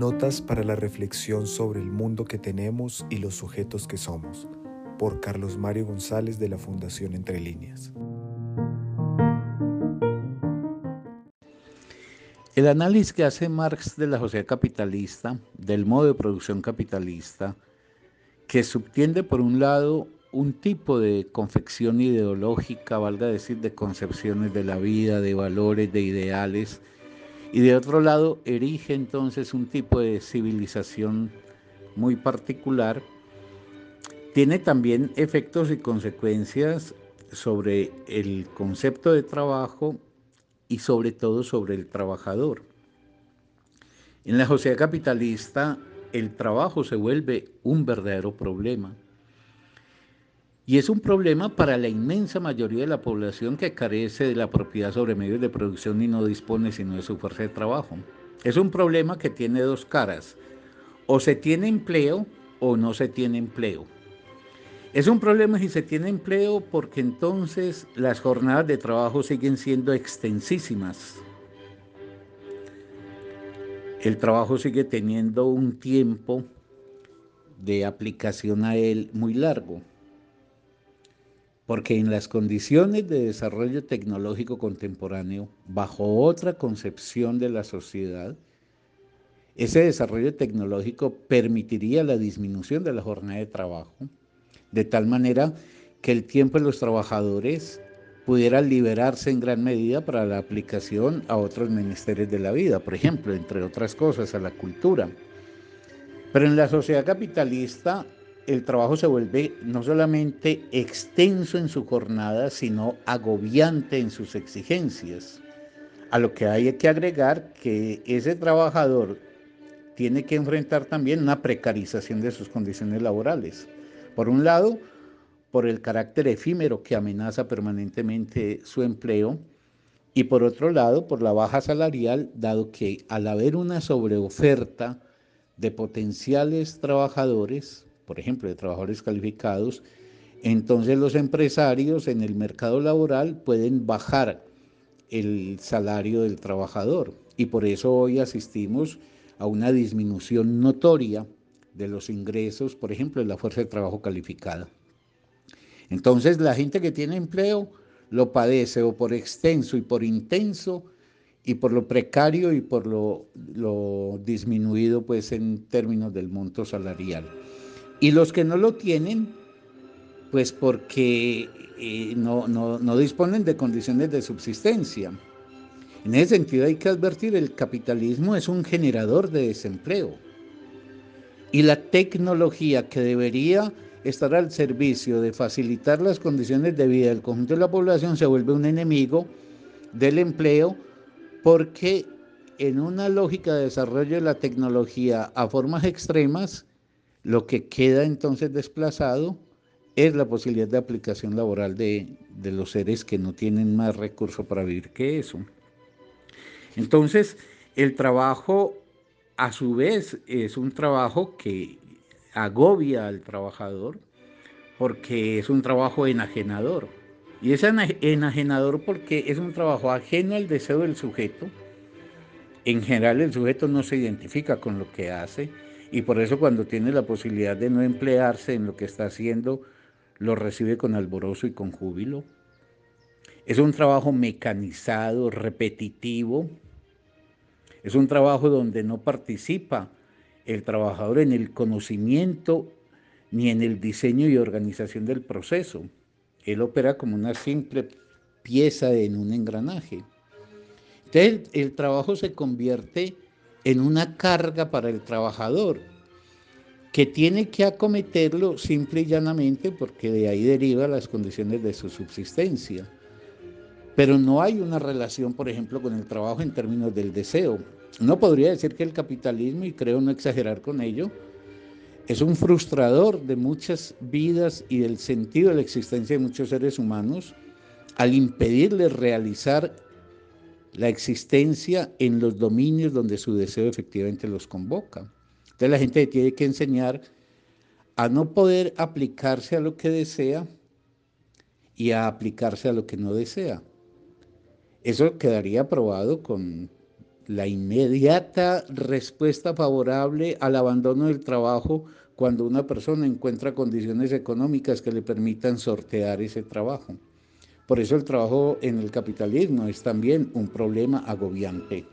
Notas para la reflexión sobre el mundo que tenemos y los sujetos que somos, por Carlos Mario González de la Fundación Entre Líneas. El análisis que hace Marx de la sociedad capitalista, del modo de producción capitalista, que subtiende por un lado un tipo de confección ideológica, valga decir, de concepciones de la vida, de valores, de ideales, y de otro lado erige entonces un tipo de civilización muy particular, tiene también efectos y consecuencias sobre el concepto de trabajo y sobre todo sobre el trabajador. En la sociedad capitalista el trabajo se vuelve un verdadero problema y es un problema para la inmensa mayoría de la población que carece de la propiedad sobre medios de producción y no dispone sino de su fuerza de trabajo. Es un problema que tiene dos caras. O se tiene empleo o no se tiene empleo. Es un problema si se tiene empleo porque entonces las jornadas de trabajo siguen siendo extensísimas. El trabajo sigue teniendo un tiempo de aplicación a él muy largo porque en las condiciones de desarrollo tecnológico contemporáneo, bajo otra concepción de la sociedad, ese desarrollo tecnológico permitiría la disminución de la jornada de trabajo, de tal manera que el tiempo de los trabajadores pudiera liberarse en gran medida para la aplicación a otros menesteres de la vida, por ejemplo, entre otras cosas, a la cultura. Pero en la sociedad capitalista el trabajo se vuelve no solamente extenso en su jornada, sino agobiante en sus exigencias. A lo que hay que agregar que ese trabajador tiene que enfrentar también una precarización de sus condiciones laborales. Por un lado, por el carácter efímero que amenaza permanentemente su empleo, y por otro lado, por la baja salarial, dado que al haber una sobreoferta de potenciales trabajadores, por ejemplo, de trabajadores calificados, entonces los empresarios en el mercado laboral pueden bajar el salario del trabajador y por eso hoy asistimos a una disminución notoria de los ingresos, por ejemplo, de la fuerza de trabajo calificada. Entonces la gente que tiene empleo lo padece o por extenso y por intenso y por lo precario y por lo, lo disminuido pues en términos del monto salarial. Y los que no lo tienen, pues porque eh, no, no, disponen de condiciones de subsistencia. En ese sentido hay que advertir, el capitalismo es un generador de desempleo. Y la tecnología que debería estar al servicio de facilitar las condiciones de vida del conjunto de la población se vuelve un enemigo del empleo porque en una lógica de desarrollo de la tecnología a formas extremas, lo que queda entonces desplazado es la posibilidad de aplicación laboral de, los seres que no tienen más recursos para vivir que eso. Entonces, el trabajo a su vez es un trabajo que agobia al trabajador porque es un trabajo enajenador. Y es enajenador porque es un trabajo ajeno al deseo del sujeto. En general el sujeto no se identifica con lo que hace y por eso cuando tiene la posibilidad de no emplearse en lo que está haciendo, lo recibe con alborozo y con júbilo. Es un trabajo mecanizado, repetitivo. Es un trabajo donde no participa el trabajador en el conocimiento ni en el diseño y organización del proceso. Él opera como una simple pieza en un engranaje. Entonces el, trabajo se convierte en una carga para el trabajador, que tiene que acometerlo simple y llanamente porque de ahí deriva las condiciones de su subsistencia. Pero no hay una relación, por ejemplo, con el trabajo en términos del deseo. No podría decir que el capitalismo, y creo no exagerar con ello, es un frustrador de muchas vidas y del sentido de la existencia de muchos seres humanos al impedirles realizar la existencia en los dominios donde su deseo efectivamente los convoca. Entonces la gente tiene que enseñar a no poder aplicarse a lo que desea y a aplicarse a lo que no desea. Eso quedaría probado con la inmediata respuesta favorable al abandono del trabajo cuando una persona encuentra condiciones económicas que le permitan sortear ese trabajo. Por eso el trabajo en el capitalismo es también un problema agobiante.